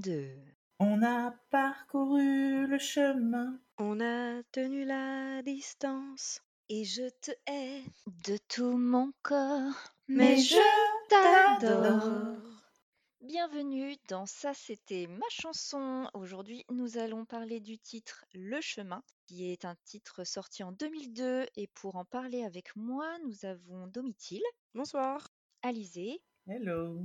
1, 2. On a parcouru le chemin. On a tenu la distance. Et je te hais de tout mon corps, Mais je t'adore. Bienvenue dans Ça c'était ma chanson. Aujourd'hui, nous allons parler du titre Le chemin, qui est un titre sorti en 2002. Et pour en parler avec moi, nous avons Domitil, Bonsoir. Alizé Hello.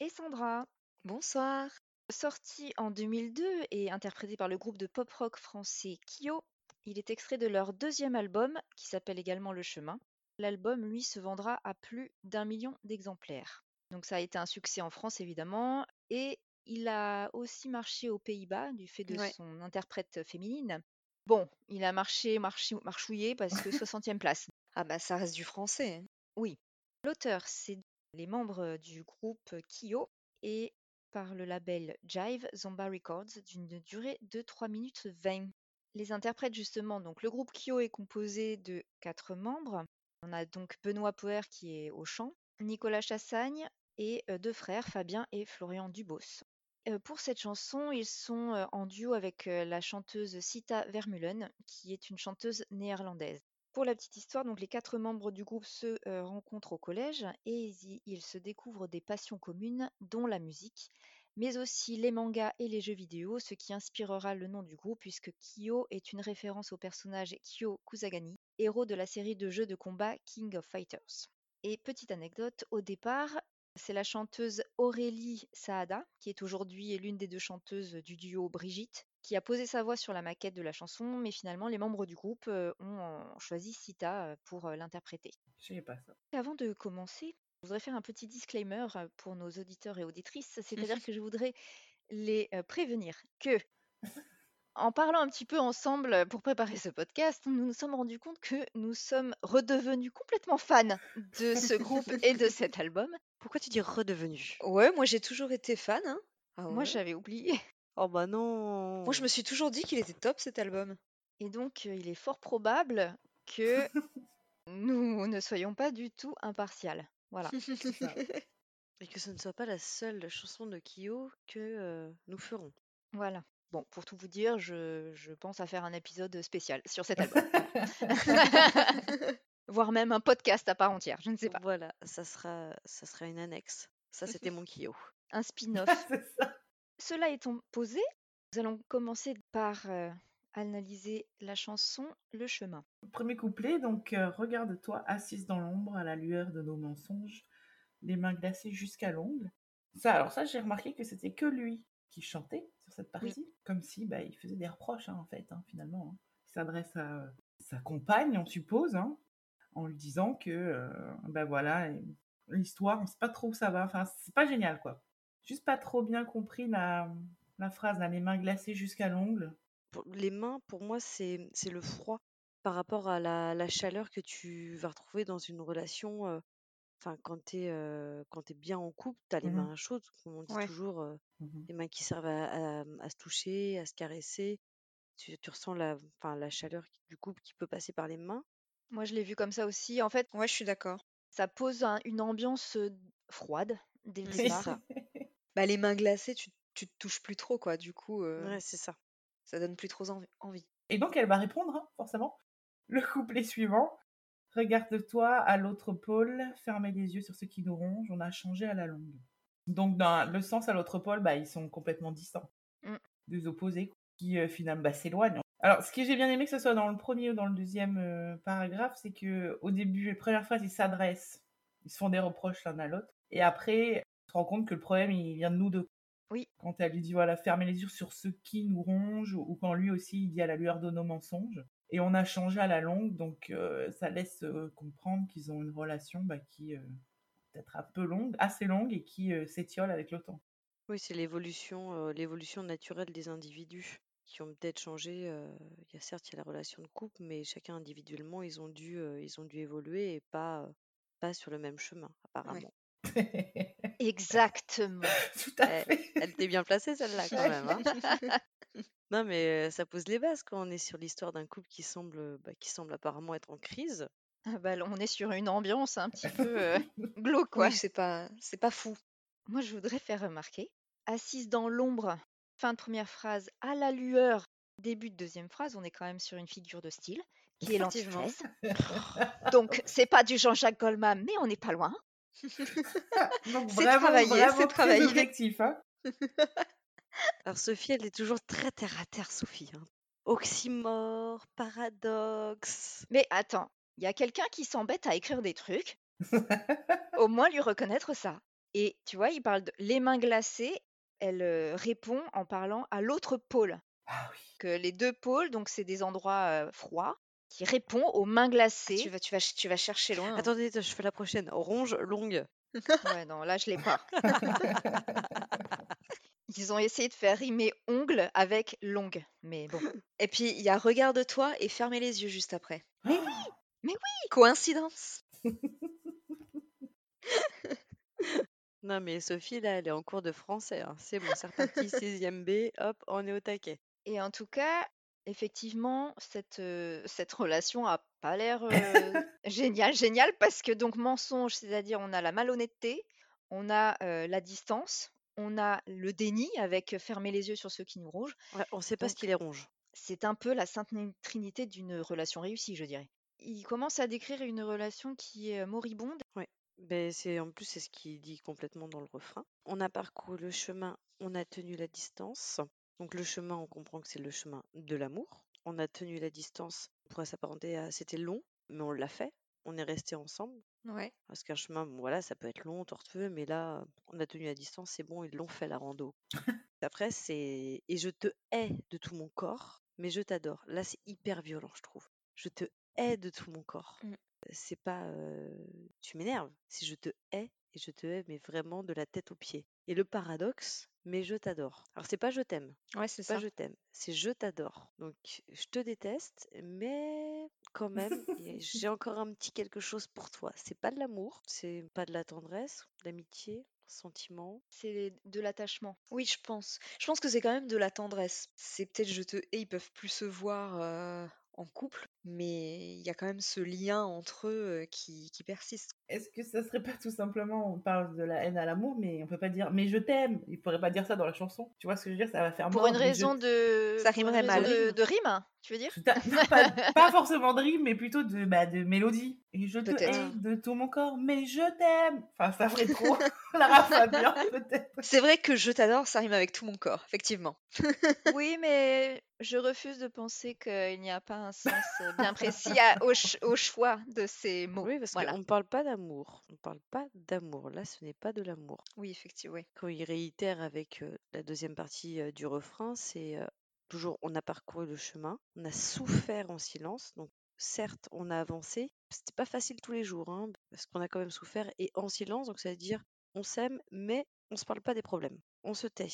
et Sandra. Bonsoir. Sorti en 2002 et interprété par le groupe de pop-rock français Kyo, il est extrait de leur deuxième album, qui s'appelle également Le Chemin. L'album, lui, se vendra à plus d'un million d'exemplaires. Donc ça a été un succès en France, évidemment, et il a aussi marché aux Pays-Bas, du fait de Ouais. son interprète féminine. Bon, il a marché, marché marchouillé, parce que 60e place. Ah bah ça reste du français. hein. Oui. L'auteur, c'est les membres du groupe Kyo et par le label Jive Zomba Records d'une durée de 3 minutes 20. Les interprètes, justement, donc le groupe Kyo est composé de quatre membres. On a donc Benoît Poer qui est au chant, Nicolas Chassagne et euh, deux frères, Fabien et Florian Dubos. Euh, pour cette chanson, ils sont euh, en duo avec la chanteuse Sita Vermeulen, qui est une chanteuse néerlandaise. Pour la petite histoire, donc les quatre membres du groupe se euh, rencontrent au collège et ils, se découvrent des passions communes, dont la musique, mais aussi les mangas et les jeux vidéo, ce qui inspirera le nom du groupe puisque Kyo est une référence au personnage Kyo Kusagani, héros de la série de jeux de combat King of Fighters. Et petite anecdote, au départ, c'est la chanteuse Aurélie Saada, qui est aujourd'hui l'une des deux chanteuses du duo Brigitte, qui a posé sa voix sur la maquette de la chanson, mais finalement les membres du groupe euh, ont choisi Sita euh, pour euh, l'interpréter. Je sais pas ça. Avant de commencer, je voudrais faire un petit disclaimer pour nos auditeurs et auditrices, c'est-à-dire que je voudrais les prévenir que, en parlant un petit peu ensemble pour préparer ce podcast, nous nous sommes rendus compte que nous sommes redevenus complètement fans de ce groupe et de cet album. Pourquoi tu dis redevenu Ouais, moi j'ai toujours été fan. Hein. Ah Moi, j'avais oublié. Oh bah non. Moi je me suis toujours dit qu'il était top cet album. Et donc, euh, il est fort probable que nous ne soyons pas du tout impartials. Voilà. Et que ce ne soit pas la seule chanson de Kyo que euh, nous ferons. Voilà. Bon, pour tout vous dire, je, je pense à faire un épisode spécial sur cet album. Voire même un podcast à part entière, je ne sais pas. Voilà, ça sera, ça sera une annexe. Ça, c'était mon Kyo. Un spin-off. C'est ça. Cela étant posé, nous allons commencer par euh, analyser la chanson Le chemin. Premier couplet, donc euh, regarde-toi assise dans l'ombre à la lueur de nos mensonges, les mains glacées jusqu'à l'ongle. Ça, alors ça, j'ai remarqué que c'était que lui qui chantait sur cette partie, comme si bah, il faisait des reproches hein, en fait, hein, finalement. hein. Il s'adresse à euh, sa compagne, on suppose, en lui disant que bah voilà, l'histoire, on sait pas trop où ça va. Enfin, c'est pas génial quoi. Juste pas trop bien compris la, la phrase, là, les mains glacées jusqu'à l'ongle. Les mains, pour moi, c'est c'est le froid par rapport à la, la chaleur que tu vas retrouver dans une relation. euh, Enfin, quand tu es, quand t'es bien en couple, tu as les Mhm. mains chaudes, comme on dit Ouais. toujours, euh, Mhm. les mains qui servent à, à- à se toucher, à se caresser. Tu, tu ressens la, enfin, la chaleur du couple qui peut passer par les mains. Moi, je l'ai vu comme ça aussi. En fait, Ouais, je suis d'accord. ça pose un- une ambiance euh, froide dès le C'est départ. Bah les mains glacées, tu, tu te touches plus trop quoi. Du coup, euh, Ouais, c'est ça. ça donne plus trop envi- envie. Et donc elle va répondre, hein, forcément. Le couplet suivant. Regarde-toi à l'autre pôle, fermez les yeux sur ce qui nous ronge, on a changé à la longue. Donc dans le sens à l'autre pôle, bah, ils sont complètement distants. Mm. Deux opposés qui euh, finalement bah, s'éloignent. Alors ce que j'ai bien aimé que ce soit dans le premier ou dans le deuxième euh, paragraphe, c'est que au début, la première phrase, ils s'adressent, ils se font des reproches l'un à l'autre. Et après, on se rend compte que le problème, il vient de nous deux. Oui. Quand elle lui dit, voilà, fermez les yeux sur ce qui nous ronge, ou quand lui aussi, il dit à la lueur de nos mensonges. Et on a changé à la longue, donc euh, ça laisse euh, comprendre qu'ils ont une relation bah, qui euh, peut-être un peu longue, assez longue, et qui euh, s'étiole avec le temps. Oui, c'est l'évolution, euh, l'évolution naturelle des individus qui ont peut-être changé. euh, Il y a certes, il y a la relation de couple, mais chacun individuellement, ils ont dû, euh, ils ont dû évoluer et pas, euh, pas sur le même chemin, apparemment. Exactement. Tout à fait. Elle était bien placée celle-là quand même. hein. Non, mais ça pose les bases quand on est sur l'histoire d'un couple qui semble, bah, qui semble apparemment être en crise. Ah bah, on est sur une ambiance un petit peu euh, glauque, quoi. Oui, c'est pas, c'est pas fou. Moi, je voudrais faire remarquer assise dans l'ombre, fin de première phrase, à la lueur, début de deuxième phrase, on est quand même sur une figure de style qui est l'antithèse. Donc, c'est pas du Jean-Jacques Goldman, mais on n'est pas loin. Donc C'est travaillé, c'est travaillé. objectif. Hein. Alors Sophie, elle est toujours très terre à terre, Sophie. hein. Oxymore, paradoxe. Mais attends, il y a quelqu'un qui s'embête à écrire des trucs. Au moins lui reconnaître ça. Et tu vois, il parle de les mains glacées. Elle euh, répond en parlant à l'autre pôle. Ah oui. Que les deux pôles, donc c'est des endroits euh, froids, qui répond aux mains glacées. Tu vas, tu, vas, ch- tu vas chercher loin. hein. Attendez, je fais la prochaine. Ronge, longue. Ouais, non, là, je l'ai pas. Ils ont essayé de faire rimer ongle avec longue. Mais bon. Et puis, il y a regarde-toi et fermez les yeux juste après. Mais oui, mais oui. Coïncidence. Non, mais Sophie, là, elle est en cours de français. hein. C'est bon, c'est reparti, 6ème B, hop, on est au taquet. Et en tout cas, effectivement, cette, cette relation a pas l'air géniale, géniale, parce que donc mensonge, c'est-à-dire on a la malhonnêteté, on a la distance, on a le déni avec fermer les yeux sur ceux qui nous rongent. Ouais, on sait pas ce Donc, qu'il est ronge. c'est un peu la sainte ni- trinité d'une relation réussie, je dirais. Il commence à décrire une relation qui est moribonde. Ouais. Ben, c'est, en plus, c'est ce qu'il dit complètement dans le refrain. On a parcouru le chemin, on a tenu la distance. Donc le chemin, on comprend que c'est le chemin de l'amour. On a tenu la distance, on pourrait s'apparenter à c'était long, mais on l'a fait. On est resté ensemble. Ouais. Parce qu'un chemin, bon, voilà, ça peut être long, tortueux, mais là, on a tenu la distance, c'est bon, ils l'ont fait la rando. Après, c'est et je te hais de tout mon corps, mais je t'adore. Là, c'est hyper violent, je trouve. Je te hais de tout mon corps. Mm. C'est pas euh, tu m'énerves, c'est je te hais et je te hais, mais vraiment de la tête aux pieds. Et le paradoxe, mais je t'adore. Alors, c'est pas je t'aime, Ouais, c'est pas ça. je t'aime, c'est je t'adore. Donc, je te déteste, mais quand même, j'ai encore un petit quelque chose pour toi. C'est pas de l'amour, c'est pas de la tendresse, de l'amitié, sentiment. C'est de l'attachement. Oui, je pense. Je pense que c'est quand même de la tendresse. C'est peut-être je te hais, ils peuvent plus se voir euh, en couple, mais il y a quand même ce lien entre eux euh, qui, qui persiste. Est-ce que ça serait pas tout simplement, on parle de la haine à l'amour, mais on peut pas dire mais je t'aime. Il pourrait pas dire ça dans la chanson. Tu vois ce que je veux dire? Ça va faire Pour une je- raison de. Ça pour une rimerait raison mal. De, de rime, hein, tu veux dire? Pas, pas forcément de rime, mais plutôt de, bah, de mélodie. Et je te hais de tout mon corps, mais je t'aime. Enfin, ça ferait trop Lara Fabian, peut-être. C'est vrai que je t'adore, ça rime avec tout mon corps, effectivement. Oui, mais je refuse de penser qu'il n'y a pas un sens bien précis à- au, ch- au choix de ces mots. Oui, parce voilà. qu'on ne parle pas d'amour. On ne parle pas d'amour. Là, ce n'est pas de l'amour. Oui, effectivement. oui. Quand il réitère avec euh, la deuxième partie euh, du refrain, c'est euh, toujours on a parcouru le chemin, on a souffert en silence. Donc, certes, on a avancé. C'était pas facile tous les jours, hein, parce qu'on a quand même souffert et en silence. Donc, ça veut dire on s'aime, mais on se parle pas des problèmes. On se tait.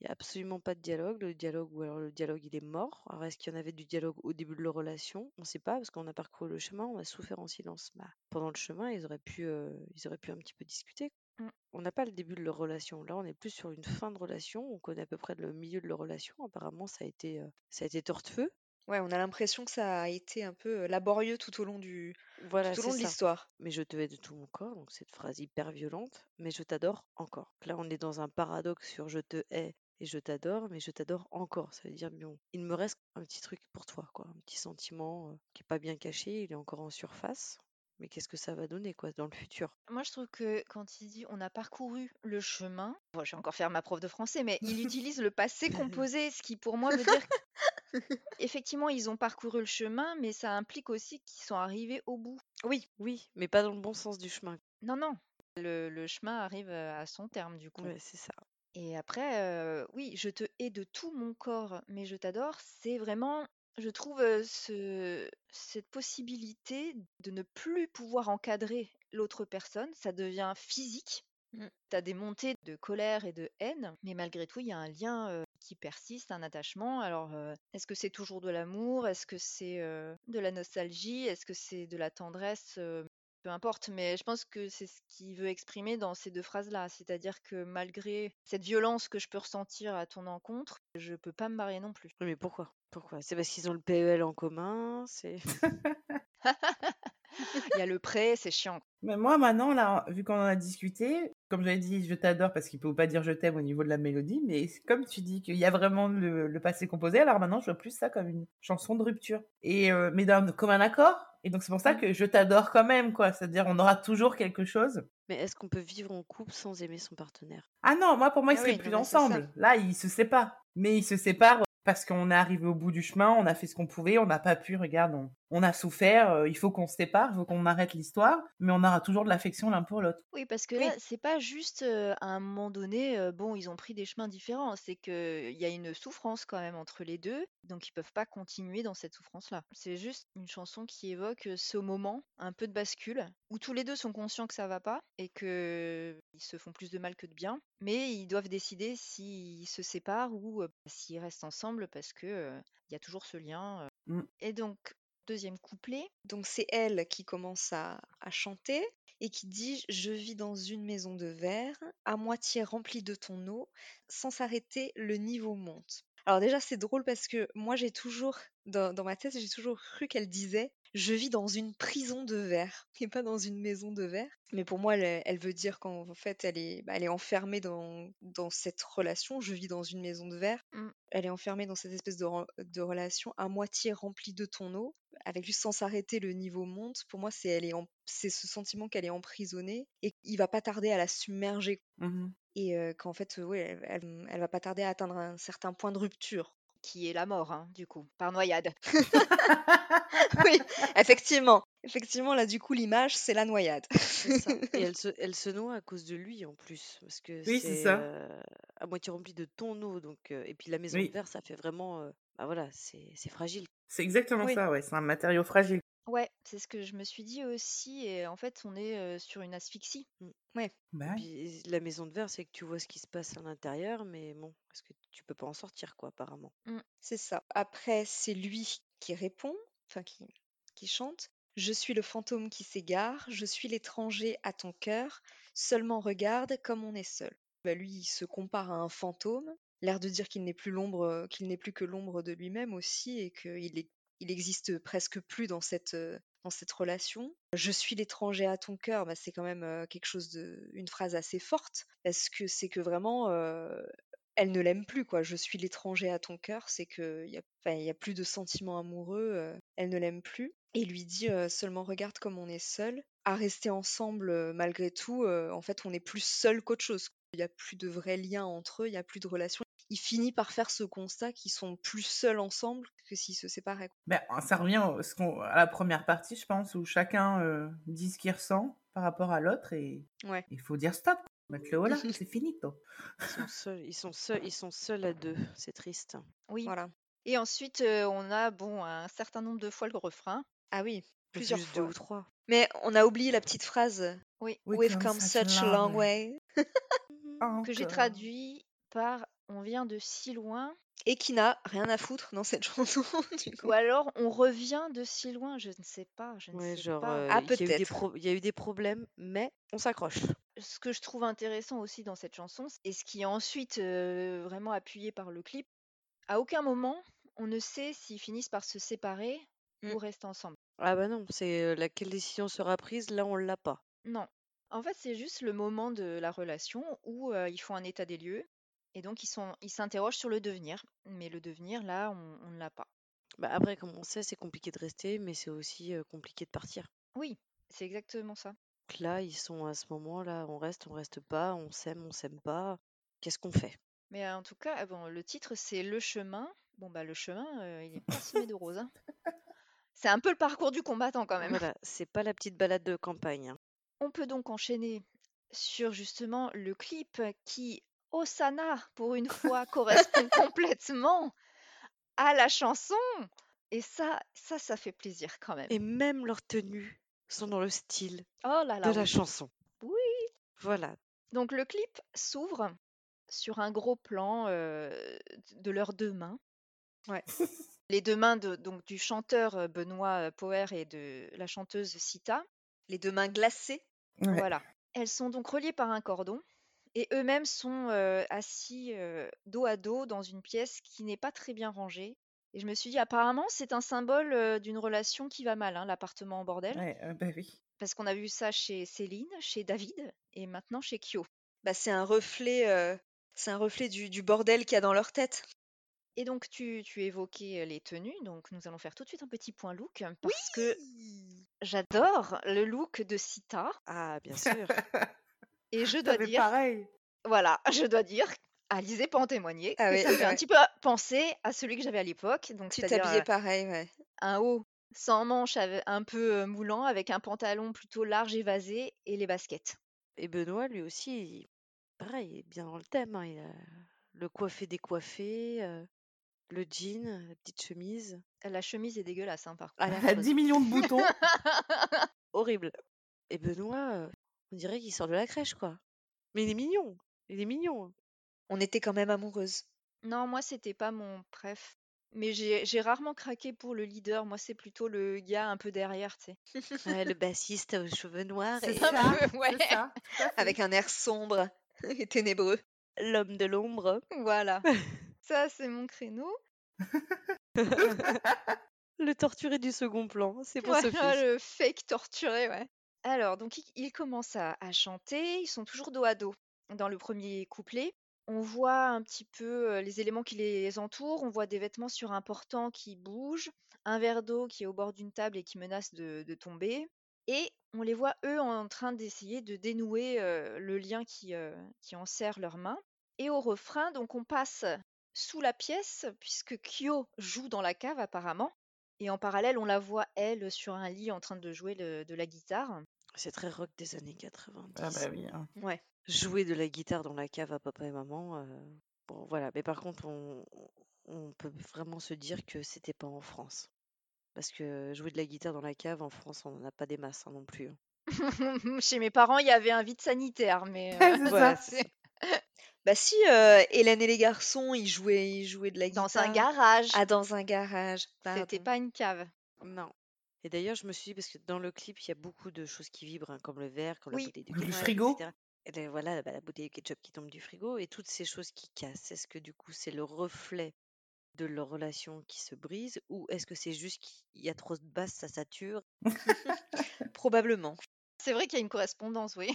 Il n'y a absolument pas de dialogue. Le dialogue, ou alors le dialogue, il est mort. Alors, est-ce qu'il y en avait du dialogue au début de leur relation? On ne sait pas, parce qu'on a parcouru le chemin, on a souffert en silence. Bah, pendant le chemin, ils auraient pu, euh, ils auraient pu un petit peu discuter. Mm. On n'a pas le début de leur relation. Là, on est plus sur une fin de relation. On connaît à peu près le milieu de leur relation. Apparemment, ça a été, euh, ça a été tortueux. Ouais, on a l'impression que ça a été un peu euh, laborieux tout au long du Voilà, tout au long de l'histoire. Mais je te hais de tout mon corps, donc cette phrase hyper violente, mais je t'adore encore. Là, on est dans un paradoxe sur je te hais et je t'adore, mais je t'adore encore. Ça veut dire, bon, il me reste un petit truc pour toi, quoi. Un petit sentiment euh, qui est pas bien caché, il est encore en surface. Mais qu'est-ce que ça va donner, quoi, dans le futur? Moi, je trouve que quand il dit on a parcouru le chemin, bon, je vais encore faire ma prof de français, mais il utilise le passé composé, ce qui pour moi veut dire effectivement ils ont parcouru le chemin, mais ça implique aussi qu'ils sont arrivés au bout. Oui, oui, mais pas dans le bon sens du chemin. Non, non, le, le chemin arrive à son terme du coup. Ouais, c'est ça. Et après, oui, je te hais de tout mon corps, mais je t'adore, c'est vraiment, je trouve, ce, cette possibilité de ne plus pouvoir encadrer l'autre personne, ça devient physique. Mm. Tu as des montées de colère et de haine, mais malgré tout, il y a un lien qui persiste, un attachement. Alors, est-ce que c'est toujours de l'amour? Est-ce que c'est de la nostalgie? Est-ce que c'est de la tendresse peu importe, mais je pense que c'est ce qu'il veut exprimer dans ces deux phrases-là. C'est-à-dire que malgré cette violence que je peux ressentir à ton encontre, je peux pas me marier non plus. Oui, Mais pourquoi? Pourquoi? C'est parce qu'ils ont le PEL en commun C'est Il y a le pré, c'est chiant. Mais moi, maintenant, là, vu qu'on en a discuté, comme j'avais dit, je t'adore parce qu'il peut pas dire je t'aime au niveau de la mélodie, mais comme tu dis qu'il y a vraiment le, passé composé, alors maintenant, je vois plus ça comme une chanson de rupture. Et, euh, mais comme un accord. Et donc, c'est pour ça que je t'adore quand même, quoi. C'est-à-dire, on aura toujours quelque chose. Mais est-ce qu'on peut vivre en couple sans aimer son partenaire? Ah non, moi, pour moi, ils ah seraient plus ensemble. Là, ils se séparent. Mais ils se séparent parce qu'on est arrivé au bout du chemin, on a fait ce qu'on pouvait, on n'a pas pu, regarde, on, a souffert, euh, il faut qu'on se sépare, il faut qu'on arrête l'histoire, mais on aura toujours de l'affection l'un pour l'autre. Oui, parce que là, c'est pas juste euh, à un moment donné, euh, bon, ils ont pris des chemins différents, c'est qu'il y a une souffrance quand même entre les deux, donc ils peuvent pas continuer dans cette souffrance-là. C'est juste une chanson qui évoque ce moment, un peu de bascule, où tous les deux sont conscients que ça va pas et que ils se font plus de mal que de bien, mais ils doivent décider s'ils se séparent ou s'ils restent ensemble parce que il y a toujours ce lien. Mmh. Et donc deuxième couplet. Donc c'est elle qui commence à, chanter et qui dit Je vis dans une maison de verre, à moitié remplie de ton eau, sans s'arrêter, le niveau monte. Alors déjà c'est drôle parce que moi j'ai toujours, dans, dans ma tête, j'ai toujours cru qu'elle disait je vis dans une prison de verre et pas dans une maison de verre. Mais pour moi, elle, veut dire qu'en fait, elle est, bah, elle est enfermée dans, dans cette relation. Je vis dans une maison de verre. Mmh. Elle est enfermée dans cette espèce de, de, relation à moitié remplie de ton eau, avec juste sans s'arrêter, le niveau monte. Pour moi, c'est elle est c'est ce sentiment qu'elle est emprisonnée et il va pas tarder à la submerger. Mmh et qu'en fait, elle, elle, elle va pas tarder à atteindre un certain point de rupture qui est la mort, hein, du coup, par noyade. oui, effectivement. Effectivement, là, du coup, l'image, c'est la noyade. Et elle se, elle se noie à cause de lui, en plus. Parce que oui, c'est ça. Euh, à moitié rempli de ton eau. Donc, euh, et puis la maison de verre, ça fait vraiment... Euh, bah voilà, c'est fragile. C'est exactement ça, ouais. C'est un matériau fragile. Ouais, c'est ce que je me suis dit aussi. Et en fait, on est sur une asphyxie. Mmh. Ouais. Bah la maison de verre, c'est que tu vois ce qui se passe à l'intérieur, mais bon, est-ce que tu peux pas en sortir, quoi, apparemment. Mmh. C'est ça. Après, c'est lui qui répond, enfin qui, qui chante. Je suis le fantôme qui s'égare, je suis l'étranger à ton cœur, seulement regarde comme on est seul. Bah, lui, il se compare à un fantôme, l'air de dire qu'il n'est plus l'ombre, qu'il n'est plus que l'ombre de lui-même aussi, et qu'il est il existe presque plus dans cette, dans cette relation. Je suis l'étranger à ton cœur, bah, c'est quand même quelque chose de, une phrase assez forte, parce que c'est que vraiment, elle ne l'aime plus, quoi. Je suis l'étranger à ton cœur, c'est qu'il n'y a, y a plus de sentiments amoureux, elle ne l'aime plus. Et lui dit seulement regarde comme on est seul, à rester ensemble malgré tout, en fait on est plus seul qu'autre chose. Il n'y a plus de vrais liens entre eux, il n'y a plus de relations il finit par faire ce constat qu'ils sont plus seuls ensemble que s'ils se séparaient. Ben, ça revient à la première partie, je pense, où chacun euh, dit ce qu'il ressent par rapport à l'autre et il faut dire stop. Mettre le voilà, c'est fini. Ils sont seuls, ils sont seuls, ils sont seuls à deux. C'est triste. Oui. Voilà. Et ensuite, euh, on a bon un certain nombre de fois le refrain. Ah oui, plusieurs fois. Deux ou trois. Mais on a oublié la petite phrase. Oui. We've come, such a long way. que j'ai traduit par on vient de si loin. Et qui n'a rien à foutre dans cette chanson. Ou alors on revient de si loin, je ne sais pas. Je ne sais pas. Euh, ah, peut-être. Il y, a eu des problèmes, mais on s'accroche. Ce que je trouve intéressant aussi dans cette chanson, et ce qui est ensuite euh, vraiment appuyé par le clip, à aucun moment on ne sait s'ils finissent par se séparer ou mmh. rester ensemble. Ah bah non, c'est euh, laquelle décision sera prise, là on l'a pas. Non. En fait, c'est juste le moment de la relation où ils font un état des lieux et donc, ils sont, ils s'interrogent sur le devenir. Mais le devenir, là, on, ne l'a pas. Bah après, comme on sait, c'est compliqué de rester, mais c'est aussi compliqué de partir. Oui, c'est exactement ça. Donc là, ils sont à ce moment-là, on reste, on reste pas, on s'aime, on s'aime pas. Qu'est-ce qu'on fait? Mais en tout cas, bon, le titre, c'est Le chemin. Bon, bah, le chemin, il est pas semé de roses. Hein. C'est un peu le parcours du combattant quand même. Voilà, c'est pas la petite balade de campagne. Hein. On peut donc enchaîner sur justement le clip qui Osana, pour une fois, correspond complètement à la chanson. Et ça, ça, ça fait plaisir quand même. Et même leurs tenues sont dans le style oh là là, de la chanson. Oui. Voilà. Donc le clip s'ouvre sur un gros plan euh, de leurs deux mains. Ouais. Les deux mains de, donc, du chanteur euh, Benoît euh, Poer et de la chanteuse Sita. Les deux mains glacées. Voilà. Elles sont donc reliées par un cordon et eux-mêmes sont assis dos à dos dans une pièce qui n'est pas très bien rangée. Et je me suis dit, apparemment, c'est un symbole d'une relation qui va mal, hein, l'appartement en bordel. Ouais, bah oui. Parce qu'on a vu ça chez Céline, chez David et maintenant chez Kyo. Bah, c'est un reflet, c'est un reflet du, du bordel qu'il y a dans leur tête. Et donc, tu, tu évoquais les tenues. Donc, nous allons faire tout de suite un petit point look parce que j'adore le look de Sita. Ah, bien sûr. Et je dois dire, pareil. voilà, je dois dire, Alizé peut en témoigner, Ah oui, ça me fait un ouais. petit peu penser à celui que j'avais à l'époque. Donc, Tu t'habillais euh, pareil, ouais. un haut sans manches, un peu euh, moulant, avec un pantalon plutôt large évasé et les baskets. Et Benoît, lui aussi, il- pareil, il est bien dans le thème. hein, il a le coiffé décoiffé, euh, le jean, la petite chemise. La chemise est dégueulasse, hein, par contre. Ah, la À affreuse. 10 millions de boutons. Horrible. Et Benoît, on dirait qu'il sort de la crèche, quoi. Mais il est mignon. Il est mignon. On était quand même amoureuses. Non, moi, c'était pas mon préf. Mais j'ai j'ai rarement craqué pour le leader. Moi, c'est plutôt le gars un peu derrière, tu sais. Ouais, le bassiste aux cheveux noirs C'est et ça, ouais. c'est ça. tout à fait. Avec un air sombre et ténébreux. l'homme de l'ombre. Voilà. Ça, c'est mon créneau. le torturé du second plan. C'est pour Sophie. Voilà, le fake torturé, ouais. Alors, donc, il, il commence à, chanter. Ils sont toujours dos à dos dans le premier couplet. On voit un petit peu les éléments qui les entourent. On voit des vêtements sur un portant qui bougent, un verre d'eau qui est au bord d'une table et qui menace de, tomber. Et on les voit, eux, en train d'essayer de dénouer le lien qui, qui enserre leurs mains. Et au refrain, donc, on passe sous la pièce, puisque Kyo joue dans la cave, apparemment. Et en parallèle, on la voit, elle, sur un lit en train de jouer le- de la guitare. C'est très rock des années 90. Ah bah oui. hein. Ouais. Jouer de la guitare dans la cave à papa et maman. euh, Bon, voilà. Mais par contre, on, on peut vraiment se dire que c'était pas en France. Parce que jouer de la guitare dans la cave, en France, on n'en a pas des masses hein, non plus. hein. Chez mes parents, il y avait un vide sanitaire, mais... euh, C'est Voilà, ça. c'est ça. Bah si, euh, Hélène et les garçons, ils jouaient, ils jouaient de la dans guitare. un garage. Ah, dans un garage. C'était pardon. pas une cave. Non. Et d'ailleurs, je me suis dit, parce que dans le clip, il y a beaucoup de choses qui vibrent, hein, comme le verre, comme la bouteille de Le ketchup, frigo. etc. Et ben voilà, bah, la bouteille de ketchup qui tombe du frigo et toutes ces choses qui cassent. Est-ce que du coup, c'est le reflet de leur relation qui se brise ou est-ce que c'est juste qu'il y a trop de basses, ça sature? Probablement. C'est vrai qu'il y a une correspondance, oui.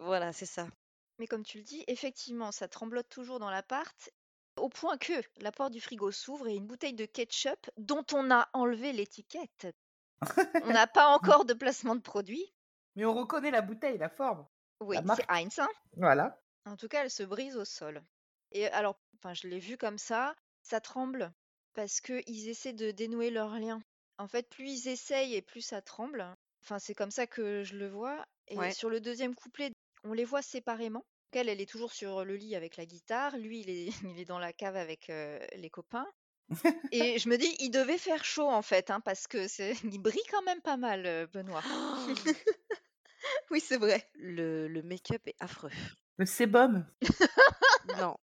Voilà, c'est ça. Mais comme tu le dis, effectivement, ça tremblote toujours dans l'appart, au point que la porte du frigo s'ouvre et une bouteille de ketchup dont on a enlevé l'étiquette. On n'a pas encore de placement de produit. Mais on reconnaît la bouteille, la forme. Oui, c'est. Heinz. hein. Voilà. En tout cas, elle se brise au sol. Et alors, enfin, je l'ai vu comme ça, ça tremble parce qu'ils essaient de dénouer leur lien. En fait, plus ils essayent et plus ça tremble. Enfin, c'est comme ça que je le vois. Et Ouais. sur le deuxième couplet, on les voit séparément. Donc, Elle, elle est toujours sur le lit avec la guitare. Lui, il est, il est dans la cave avec euh, les copains. Et je me dis, il devait faire chaud en fait, hein, parce que c'est, il brille quand même pas mal, Benoît. Oui, c'est vrai. Le, le make-up est affreux. Le sébum? Non,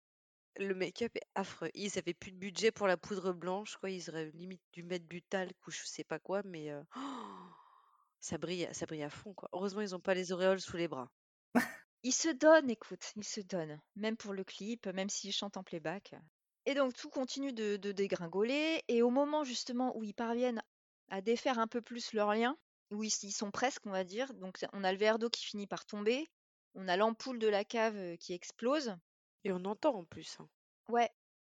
le make-up est affreux. Ils avaient plus de budget pour la poudre blanche, quoi. Ils auraient limite dû mettre du talc ou je sais pas quoi, mais euh, ça brille, ça brille à fond, quoi. Heureusement, ils ont pas les auréoles sous les bras. Il se donne, écoute, il se donne. Même pour le clip, même s'il chante en playback. Et donc tout continue de, de dégringoler. Et au moment justement où ils parviennent à défaire un peu plus leur lien, où ils, ils sont presque, on va dire, donc on a le verre d'eau qui finit par tomber, on a l'ampoule de la cave qui explose. Et on entend en plus. hein. Ouais.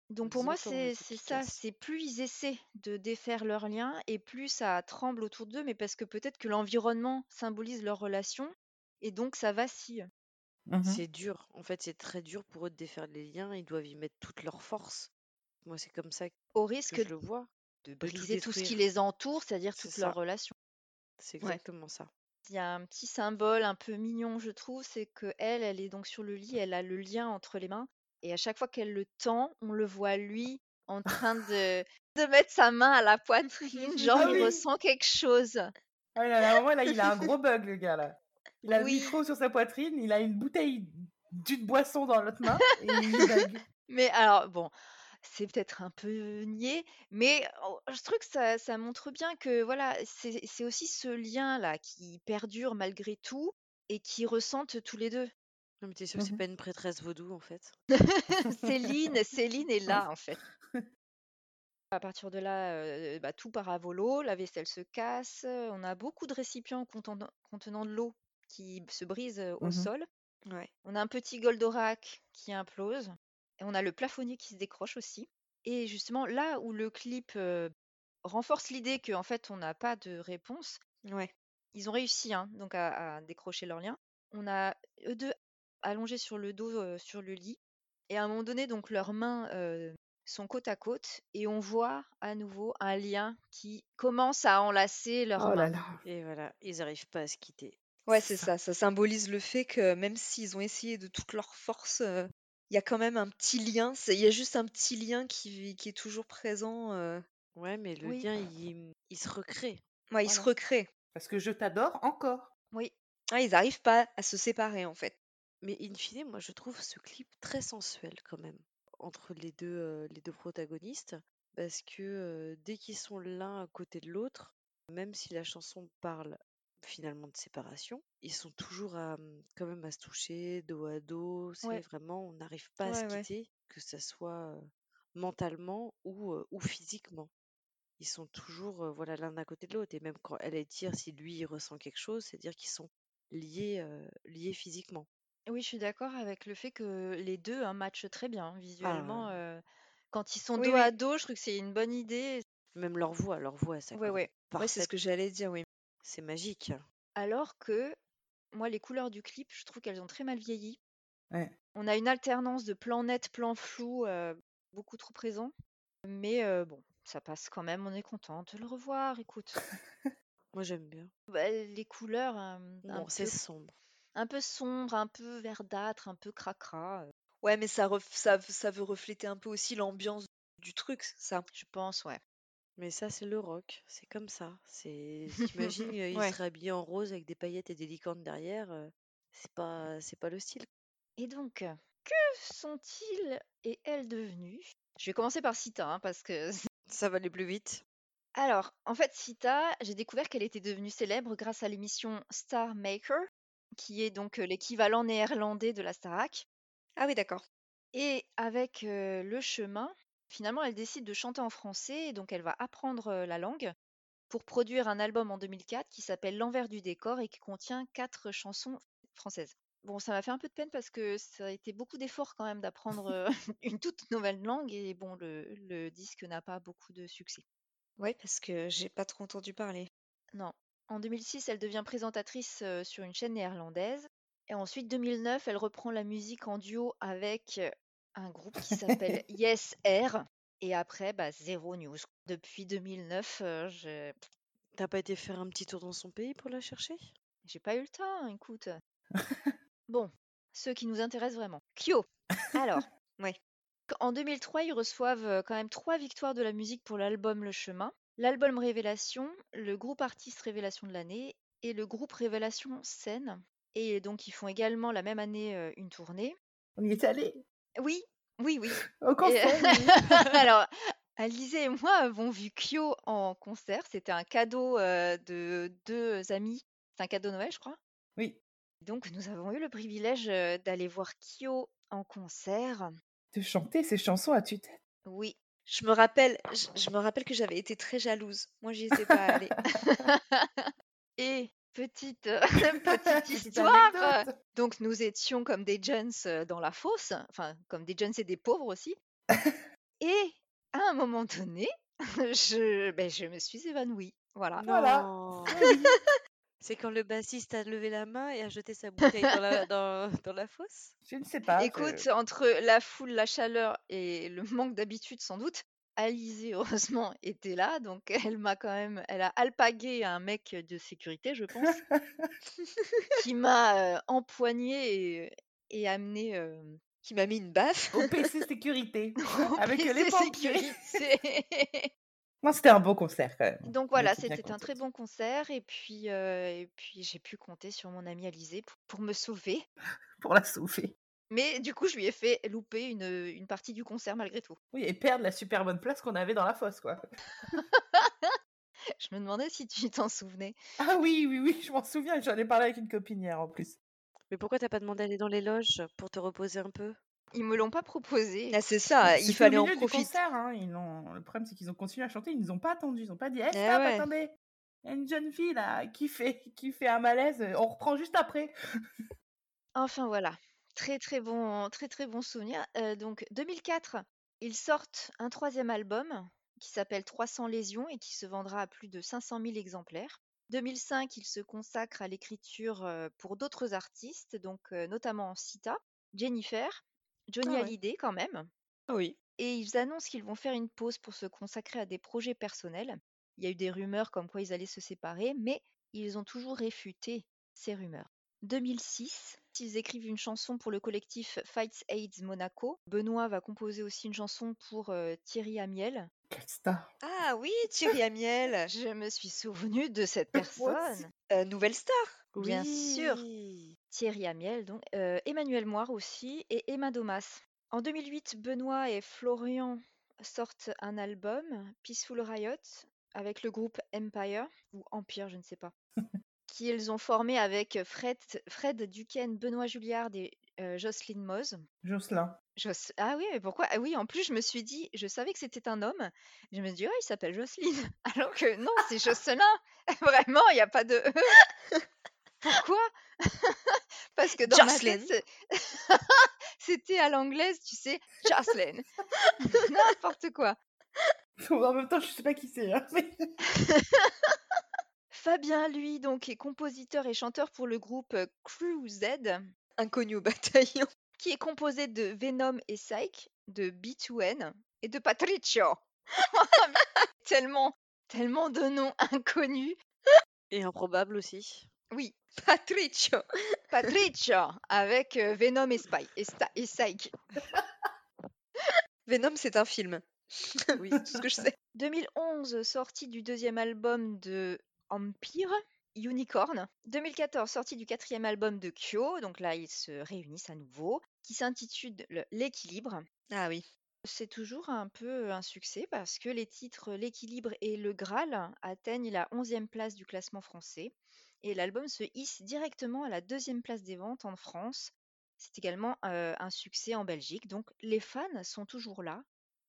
Donc pour moi, le c'est ça, c'est plus ils essaient de défaire leur lien et plus ça tremble autour d'eux, mais parce que peut-être que l'environnement symbolise leur relation et donc ça vacille. Mhm. C'est dur. En fait, c'est très dur pour eux de défaire les liens. Ils doivent y mettre toute leur force. Moi, c'est comme ça que Au risque je le vois. de de tout briser tout ce qui les entoure, c'est-à-dire C'est toute leur ça. relation. C'est Ouais. exactement ça. Il y a un petit symbole un peu mignon, je trouve, c'est que elle, elle est donc sur le lit, elle a le lien entre les mains, et à chaque fois qu'elle le tend, on le voit lui en train de, de mettre sa main à la poitrine, genre Ah il ressent quelque chose. Ah, là, là, vraiment, là, il a un gros bug, le gars, là. Il a Oui. le micro sur sa poitrine, il a une bouteille d'une boisson dans l'autre main, et il bug. Mais alors, bon, c'est peut-être un peu niais, mais oh, je trouve que ça, ça montre bien que voilà, c'est aussi ce lien-là qui perdure malgré tout et qui ressentent tous les deux. Non, mais t'es sûr que c'est Mhm. pas une prêtresse vaudou, en fait? Céline, Céline est là en fait. À partir de là, euh, bah, tout part à volo, la vaisselle se casse, on a beaucoup de récipients contenant, contenant de l'eau qui se brisent euh, au Mhm. sol. Ouais. On a un petit Goldorak qui implose. Et on a le plafonnier qui se décroche aussi. Et justement, là où le clip euh, renforce l'idée qu'en fait, on n'a pas de réponse, Ouais. ils ont réussi hein, donc à, à décrocher leur lien. On a eux deux allongés sur le dos, euh, sur le lit. Et à un moment donné, donc leurs mains euh, sont côte à côte. Et on voit à nouveau un lien qui commence à enlacer leurs Oh là mains. là. Et voilà, ils n'arrivent pas à se quitter. Ouais, C'est ça. Ça symbolise le fait que même s'ils ont essayé de toute leur force, euh, il y a quand même un petit lien. c'est- Il y a juste un petit lien qui, qui est toujours présent. euh. Ouais, mais le Oui. lien, il, il se recrée. Ouais, ils se Voilà. recréent. Parce que je t'adore encore. Oui, Ah, ils n'arrivent pas à se séparer en fait. Mais in fine, moi, je trouve ce clip très sensuel quand même entre les deux, euh, les deux protagonistes, parce que euh, dès qu'ils sont l'un à côté de l'autre, même si la chanson parle finalement de séparation, ils sont toujours à, hum, quand même à se toucher dos à dos. C'est Ouais. vraiment, on n'arrive pas à se Ouais, ouais. quitter, que ça soit euh, mentalement ou, euh, ou physiquement. Ils sont toujours euh, voilà l'un à côté de l'autre. Et même quand elle est dire si lui il ressent quelque chose, c'est dire qu'ils sont liés, euh, liés physiquement. oui, je suis d'accord avec le fait que les deux hein, matchent très bien hein, visuellement. Ah, euh, quand ils sont Oui, dos oui. à dos, je trouve que c'est une bonne idée. même leur voix, leur voix, ça Ouais, correspond ouais. Ouais, c'est ce que j'allais dire, oui. C'est magique. Alors que moi, les couleurs du clip, je trouve qu'elles ont très mal vieilli. Ouais. On a une alternance de plans nets, plans flous, euh, beaucoup trop présents. Mais euh, bon, ça passe quand même, on est content de le revoir, écoute. Moi j'aime bien. Bah, les couleurs euh, un Bon, c'est peu, sombre. un peu sombres, un peu verdâtres, un peu cracra, Ouais, mais ça, ref- ça, ça veut refléter un peu aussi l'ambiance du truc, ça? je pense, ouais. Mais ça, c'est le rock. C'est comme ça. C'est, t'imagines, euh, il Ouais. serait habillé en rose avec des paillettes et des licornes derrière. euh, C'est pas, c'est pas le style. Et donc, euh, que sont-ils et elles devenus Je vais commencer par Sita, hein, parce que... Ça va aller plus vite. Alors, en fait, Sita, j'ai découvert qu'elle était devenue célèbre grâce à l'émission Star Maker, qui est donc euh, l'équivalent néerlandais de la Starac. Ah oui, d'accord. Et avec euh, le chemin, finalement, elle décide de chanter en français, et donc elle va apprendre la langue pour produire un album en 2004 qui s'appelle L'envers du décor et qui contient quatre chansons françaises. Bon, ça m'a fait un peu de peine parce que ça a été beaucoup d'efforts quand même d'apprendre une toute nouvelle langue et bon, le, le disque n'a pas beaucoup de succès. Ouais, parce que j'ai pas trop entendu parler. Non. En 2006, elle devient présentatrice sur une chaîne néerlandaise. Et ensuite, 2009, elle reprend la musique en duo avec un groupe qui s'appelle Yes Air. Et après, bah, zéro news. Depuis 2009, euh, j'ai T'as pas été faire un petit tour dans son pays pour la chercher? J'ai pas eu le temps, écoute. Bon, ceux qui nous intéressent vraiment. Kyo. Alors, Ouais. en 2003, ils reçoivent euh, quand même trois victoires de la musique pour l'album Le Chemin, l'album Révélation, le groupe artiste Révélation de l'année et le groupe Révélation Scène. Et donc, ils font également la même année euh, une tournée. On y est allé Oui, oui, oui. au concert. oui. Alors, Alizé et moi avons vu Kyo en concert. C'était un cadeau euh, de deux amis. C'est un cadeau Noël, je crois. oui. Donc, nous avons eu le privilège euh, d'aller voir Kyo en concert. De chanter ces chansons à tue-tête. Oui. Je me rappelle, je, je me rappelle que j'avais été très jalouse. Moi, j'y étais pas allée. Et petite, euh, petite Petite histoire. Donc, nous étions comme des jeunes dans la fosse, enfin, comme des jeunes et des pauvres aussi. Et à un moment donné, je, ben, je me suis évanouie. Voilà. C'est quand le bassiste a levé la main et a jeté sa bouteille dans la, dans, dans la fosse? Je ne sais pas. Écoute, entre la foule, la chaleur et le manque d'habitude sans doute, Alizée heureusement était là, donc elle m'a quand même, elle a alpagué un mec de sécurité, je pense, qui m'a euh, empoigné et, et amené euh, Qui m'a mis une baffe. Au PC sécurité. Avec PC les pompiers. sécurité. Non, c'était un beau concert quand même. donc On voilà, c'était un très bon concert et puis, euh, et puis j'ai pu compter sur mon amie Alizée pour, pour me sauver. Pour la souffler. Mais du coup, je lui ai fait louper une, une partie du concert malgré tout. Oui, et perdre la super bonne place qu'on avait dans la fosse, quoi. Je me demandais si tu t'en souvenais. Ah oui, oui, oui, je m'en souviens, j'en ai parlé avec une copine hier en plus. Mais pourquoi t'as pas demandé d'aller dans les loges pour te reposer un peu? Ils me l'ont pas proposé. Ah, c'est ça, il au fallait en du profiter. concert, hein, ils Le problème, c'est qu'ils ont continué à chanter, ils nous ont pas attendus, ils ont pas dit Eh, Eh stop, ouais. attendez Il y a une jeune fille là qui fait, qui fait un malaise, on reprend juste après. Enfin voilà, très très bon, très très bon souvenir. Euh, donc 2004, ils sortent un troisième album qui s'appelle 300 lésions et qui se vendra à plus de 500 000 exemplaires. 2005, ils se consacrent à l'écriture euh, pour d'autres artistes, donc euh, notamment Sita, Jennifer, Johnny Ah ouais. Hallyday quand même. Ah oui. Et ils annoncent qu'ils vont faire une pause pour se consacrer à des projets personnels. Il y a eu des rumeurs comme quoi ils allaient se séparer, mais ils ont toujours réfuté ces rumeurs. 2006, ils écrivent une chanson pour le collectif Fights AIDS Monaco. Benoît va composer aussi une chanson pour euh, Thierry Amiel. Quelle star Ah oui, Thierry Amiel, Je me suis souvenu de cette personne. euh, nouvelle star. Bien sûr. Oui. Thierry Amiel, donc euh, Emmanuel Moire aussi, et Emma Domas. En 2008, Benoît et Florian sortent un album, Peaceful Riot, avec le groupe Empire, ou Empire, je ne sais pas, qu'ils ont formé avec Fred, Fred Duquesne, Benoît Julliard et euh, Jocelyne Moz. Jocelyn. Joc- Ah oui, mais pourquoi? Ah oui, en plus, je me suis dit, je savais que c'était un homme. Je me dis, oh, il s'appelle Jocelyne. Alors que non, c'est Jocelyn. Vraiment, il n'y a pas de. Pourquoi? Parce que dans ma tête, Jocelyn. c'était à l'anglaise, tu sais, Jocelyn. N'importe quoi. En même temps, je sais pas qui c'est. hein, mais- Fabien, lui, donc, est compositeur et chanteur pour le groupe euh, Crew Z, Inconnu au bataillon. qui est composé de Venom et Psyche, de B2N et de Patricio. tellement, tellement de noms inconnus. Et improbable aussi. Oui, Patricio. Patricio avec euh, Venom et, Spy, et, Sta- et Psyche. Venom, c'est un film. Oui. C'est ce que je sais. 2011, sortie du deuxième album de Empire, Unicorn. 2014, sortie du quatrième album de Kyo, donc là ils se réunissent à nouveau, qui s'intitule le- L'équilibre. Ah oui. C'est toujours un peu un succès parce que les titres L'équilibre et Le Graal atteignent la 11e place du classement français et l'album se hisse directement à la deuxième place des ventes en France. C'est également euh, un succès en Belgique, donc les fans sont toujours là,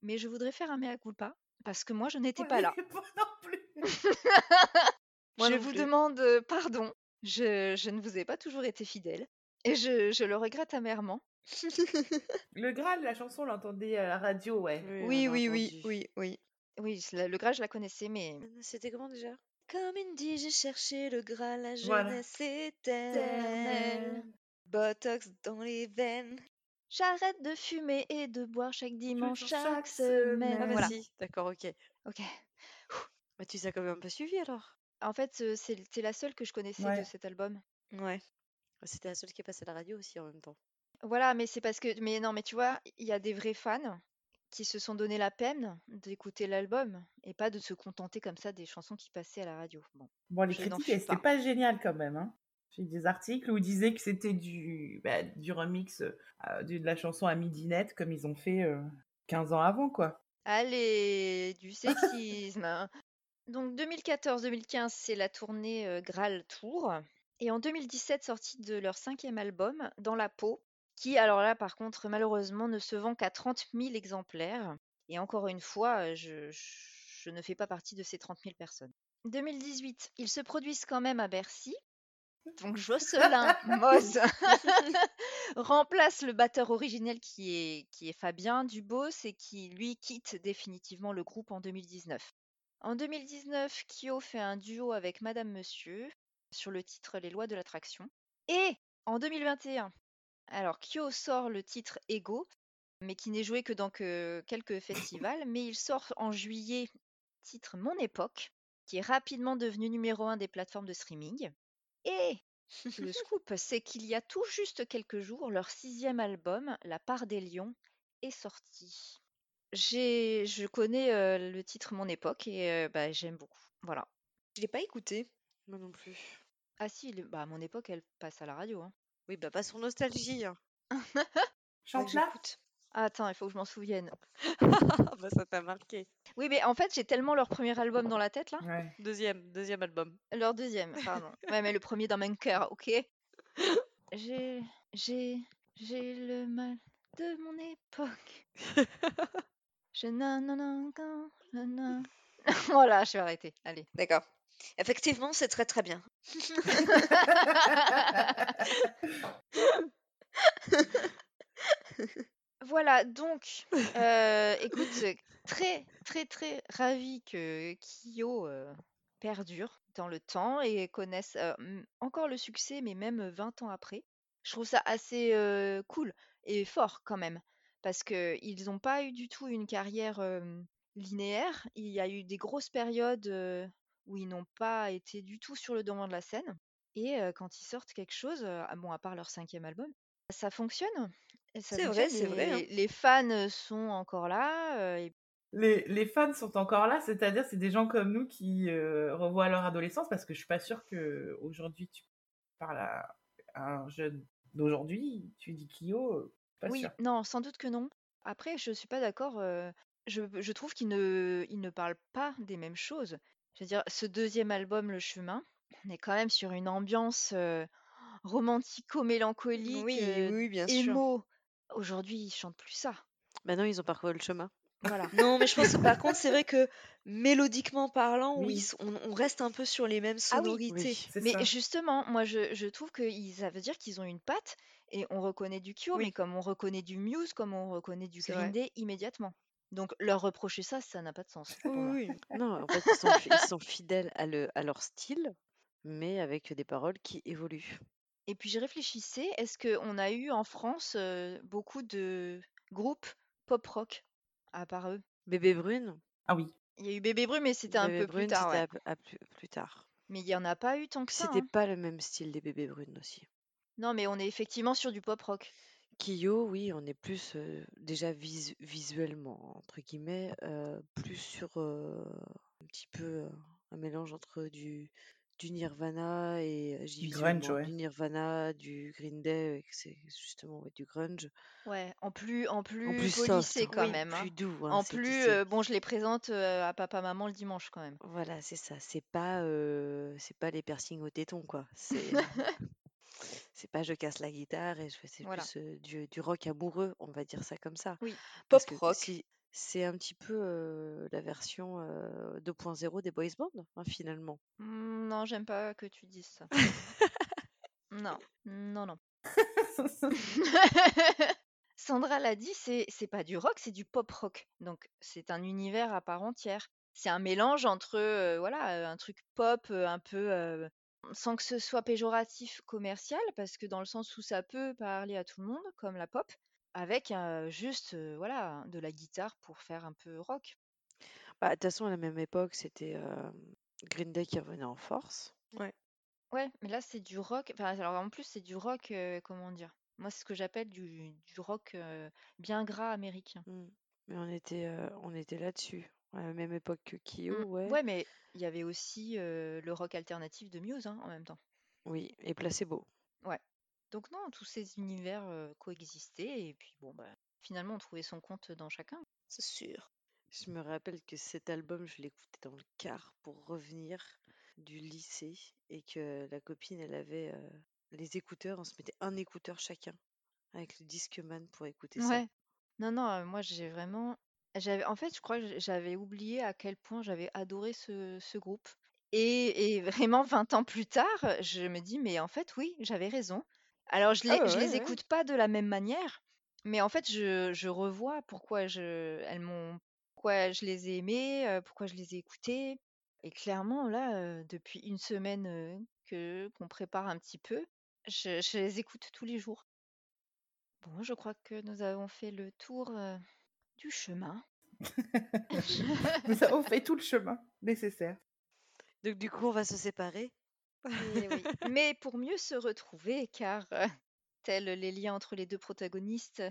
mais je voudrais faire un mea culpa parce que moi je n'étais pas là. Non plus. Moi je non vous plus. demande pardon, je, je ne vous ai pas toujours été fidèle et je, je le regrette amèrement. Le Graal, la chanson, on l'entendait à la radio, ouais. Oui, oui, oui, oui, oui. Oui, la- le Graal je la connaissais, mais C'était comment déjà? Comme Indy, j'ai cherché le Graal, la Voilà. jeunesse éternelle. Botox dans les veines. J'arrête de fumer et de boire chaque dimanche, chaque chaque semaine. semaine. Ah bah Voilà. si, d'accord, ok. Ok. Bah tu les as quand même un peu suivis alors. En fait, c'est c'est la seule que je connaissais Ouais. de cet album. Ouais. C'était la seule qui est passée à la radio aussi en même temps. Voilà, mais c'est parce que. Mais non, mais tu vois, il y a des vrais fans qui se sont donné la peine d'écouter l'album et pas de se contenter comme ça des chansons qui passaient à la radio. Bon. Bon, les Je n'en critiques, suis elles- c'était pas. pas génial quand même. Hein. J'ai des articles où ils disaient que c'était du, bah, du remix euh, de la chanson à Midinette, comme ils ont fait euh, 15 ans avant, quoi. Allez, du sexisme. Hein. Donc 2014-2015, c'est la tournée euh, Graal Tour. Et en 2017, sortie de leur cinquième album, Dans la peau, qui, alors là, par contre, malheureusement, ne se vend qu'à 30 000 exemplaires. Et encore une fois, euh, je, je ne fais pas partie de ces 30 000 personnes. 2018, ils se produisent quand même à Bercy. Donc Jocelyn Moz remplace le batteur originel qui est, qui est Fabien Dubos et qui lui quitte définitivement le groupe en 2019. En 2019, Kyo fait un duo avec Madame Monsieur sur le titre Les lois de l'attraction. Et en 2021, alors Kyo sort le titre Ego, mais qui n'est joué que dans que quelques festivals, mais il sort en juillet le titre Mon époque, qui est rapidement devenu numéro un des plateformes de streaming. Et le scoop, c'est qu'il y a tout juste quelques jours, leur sixième album, La part des lions, est sorti. J'ai, je connais euh, le titre Mon époque et euh, bah, j'aime beaucoup. Voilà. Je l'ai pas écouté. Moi non plus. Ah si, le- bah, Mon époque, elle passe à la radio. hein. Oui, bah pas sur nostalgie. hein. Faudrait Chante que là j'écoute. Ah, attends, il faut que je m'en souvienne. bah ça t'a marqué. Oui, mais en fait, j'ai tellement leur premier album dans la tête là. Ouais. Deuxième, deuxième album. Leur deuxième, pardon. Ouais, mais le premier dans mon cœur, ok J'ai. J'ai. J'ai le mal de mon époque. Je n'en- Voilà, je vais arrêter. Allez. D'accord. Effectivement, c'est très très bien. Voilà, donc, euh, écoute, très, très, très ravi que Kyo euh, perdure dans le temps et connaisse euh, encore le succès, mais même 20 ans après. Je trouve ça assez cool et fort quand même, parce qu'ils n'ont pas eu du tout une carrière euh, linéaire. Il y a eu des grosses périodes euh, où ils n'ont pas été du tout sur le devant de la scène. Et euh, quand ils sortent quelque chose, ah bon, à part leur cinquième album, ça fonctionne. C'est vrai, c'est vrai, hein. les, fans sont encore là. et Les, les fans sont encore là, c'est-à-dire c'est des gens comme nous qui revoient leur adolescence parce que je suis pas sûre que aujourd'hui tu parles à, un jeune d'aujourd'hui, tu dis Kyo, pas oui, sûr. non, sans doute que non. Après, je suis pas d'accord. euh, je, je trouve qu'ils ne, ils ne parlent pas des mêmes choses. Je veux dire, ce deuxième album, Le Chemin, on est quand même sur une ambiance euh, romantico-mélancolique, Oui, euh, oui, bien sûr. émo. Aujourd'hui, ils chantent plus ça. Maintenant, ils ont parcouru le chemin. Voilà. Non, mais je pense que par contre, c'est vrai que mélodiquement parlant, oui, Oui. s- on, on reste un peu sur les mêmes Ah oui. sonorités. Oui. C'est Mais ça. justement, moi, je, je trouve que ils- ça veut dire qu'ils ont une patte et on reconnaît du Kyo, Oui. mais comme on reconnaît du Muse, comme on reconnaît du Green. Day immédiatement. Donc, leur reprocher ça, ça n'a pas de sens pour Oui, moi. Non, en fait, ils sont, fi- ils sont fidèles à, le, à leur style, mais avec des paroles qui évoluent. Et puis, je réfléchissais, est-ce qu'on a eu en France euh, beaucoup de groupes pop-rock à part eux? Bébé Brune, Ah oui. Il y a eu Bébé Brune, mais c'était un peu plus Brune, tard, ouais. à- à plus, plus tard. Mais il n'y en a pas eu tant que ça. C'était hein. pas le même style des Bébés Brunes aussi. Non, mais on est effectivement sur du pop-rock. Kyo, oui, on est plus euh, déjà visu- visuellement, entre guillemets, euh, plus sur euh, un petit peu euh, un mélange entre du, du Nirvana et Du grunge, visuellement, ouais. du Nirvana, du Green Day, que c'est justement ouais, du grunge. Ouais, en plus, en plus, En plus policé soft, quand oui, même. hein. plus doux. hein, En c'est- plus, c'est- euh, bon, je les présente euh, à papa-maman le dimanche quand même. Voilà, c'est ça. C'est pas, euh, c'est pas les piercings au téton, quoi. C'est, c'est pas je casse la guitare et je fais, c'est Voilà. plus euh, du, du rock amoureux, on va dire ça comme ça. Oui. Parce Pop que rock. si, c'est un petit peu euh, la version euh, 2.0 des boys bands, hein, finalement. Mm, non, j'aime pas que tu dises ça. non, non, non. Sandra l'a dit, c'est c'est pas du rock, c'est du pop rock. Donc c'est un univers à part entière. C'est un mélange entre euh, voilà euh, un truc pop euh, un peu euh, sans que ce soit péjoratif commercial parce que dans le sens où ça peut parler à tout le monde comme la pop avec euh, juste euh, voilà de la guitare pour faire un peu rock. Bah, de toute façon, à la même époque, c'était euh, Green Day qui revenait en force. Ouais. Ouais, mais là c'est du rock. Enfin, alors en plus c'est du rock comment dire? Moi c'est ce que j'appelle du, du rock bien gras américain. Mm. Mais on était, on était là-dessus. À la même époque que Kyo, Mm, ouais. Ouais, mais il y avait aussi le rock alternatif de Muse hein, en même temps. Oui, et Placebo. Ouais. Donc non, tous ces univers coexistaient et puis bon, bah, finalement on trouvait son compte dans chacun. C'est sûr. Je me rappelle que cet album, je l'écoutais dans le car pour revenir du lycée et que la copine, elle avait les écouteurs, on se mettait un écouteur chacun avec le Discman pour écouter ça. Ouais. Non, non, moi j'ai vraiment... J'avais... En fait, je crois que j'avais oublié à quel point j'avais adoré ce, ce groupe. Et, et vraiment 20 ans plus tard, je me dis, mais en fait, oui, j'avais raison. Alors, je les, Ah ouais, je ouais, les ouais. écoute pas de la même manière, mais en fait, je, je revois pourquoi je, elles m'ont, pourquoi je les ai aimées, pourquoi je les ai écoutées. Et clairement, là, depuis une semaine que qu'on prépare un petit peu, je, je les écoute tous les jours. Bon, je crois que nous avons fait le tour du chemin. Nous avons fait tout le chemin nécessaire. Donc du coup, on va se séparer. Oui. Mais pour mieux se retrouver, car euh, tels les liens entre les deux protagonistes,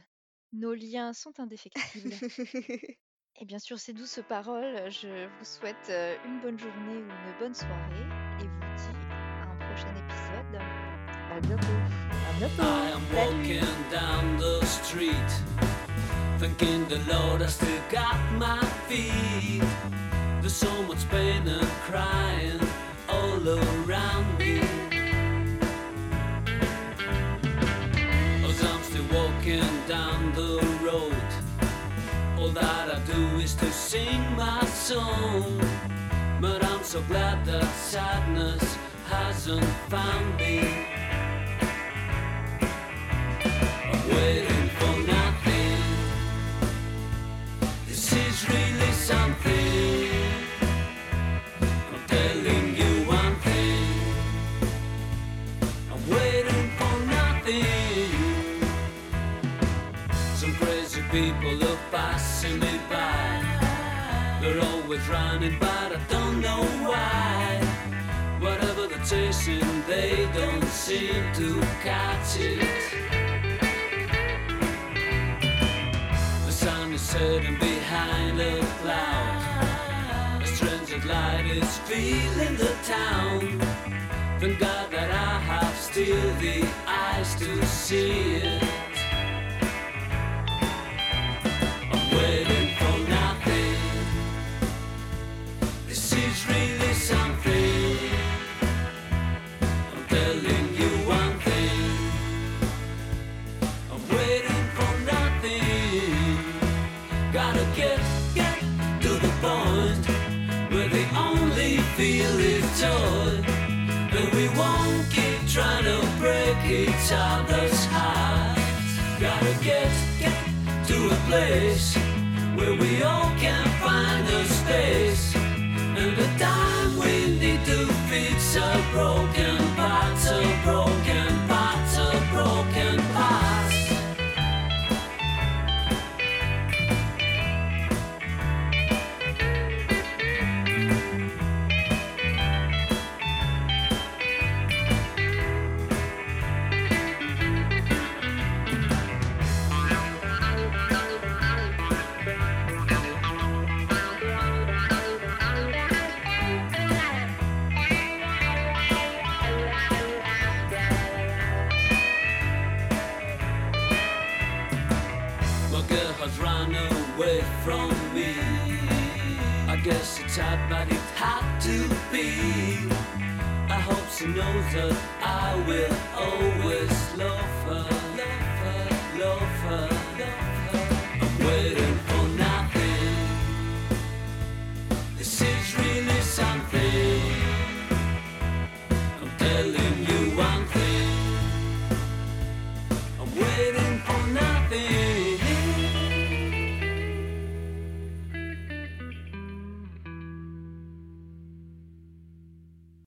nos liens sont indéfectibles. Et bien sûr, ces douces paroles, je vous souhaite euh, une bonne journée ou une bonne soirée et vous dis à un prochain épisode. À bientôt. À bientôt. Thanking the Lord I still got my feet. There's so much pain and crying all around me. As I'm still walking down the road, All that I do is to sing my song. But I'm so glad that sadness hasn't found me. I'm waiting something. I'm telling you one thing. I'm waiting for nothing. Some crazy people are passing me by. They're always running, but I don't know why. Whatever they're chasing, they don't seem to catch it. Is setting behind a cloud. A strange light is filling the town. Thank God that I have still the eyes to see it. I'm waiting place where we all can find a space. And the time we need to fix a broken parts, a broken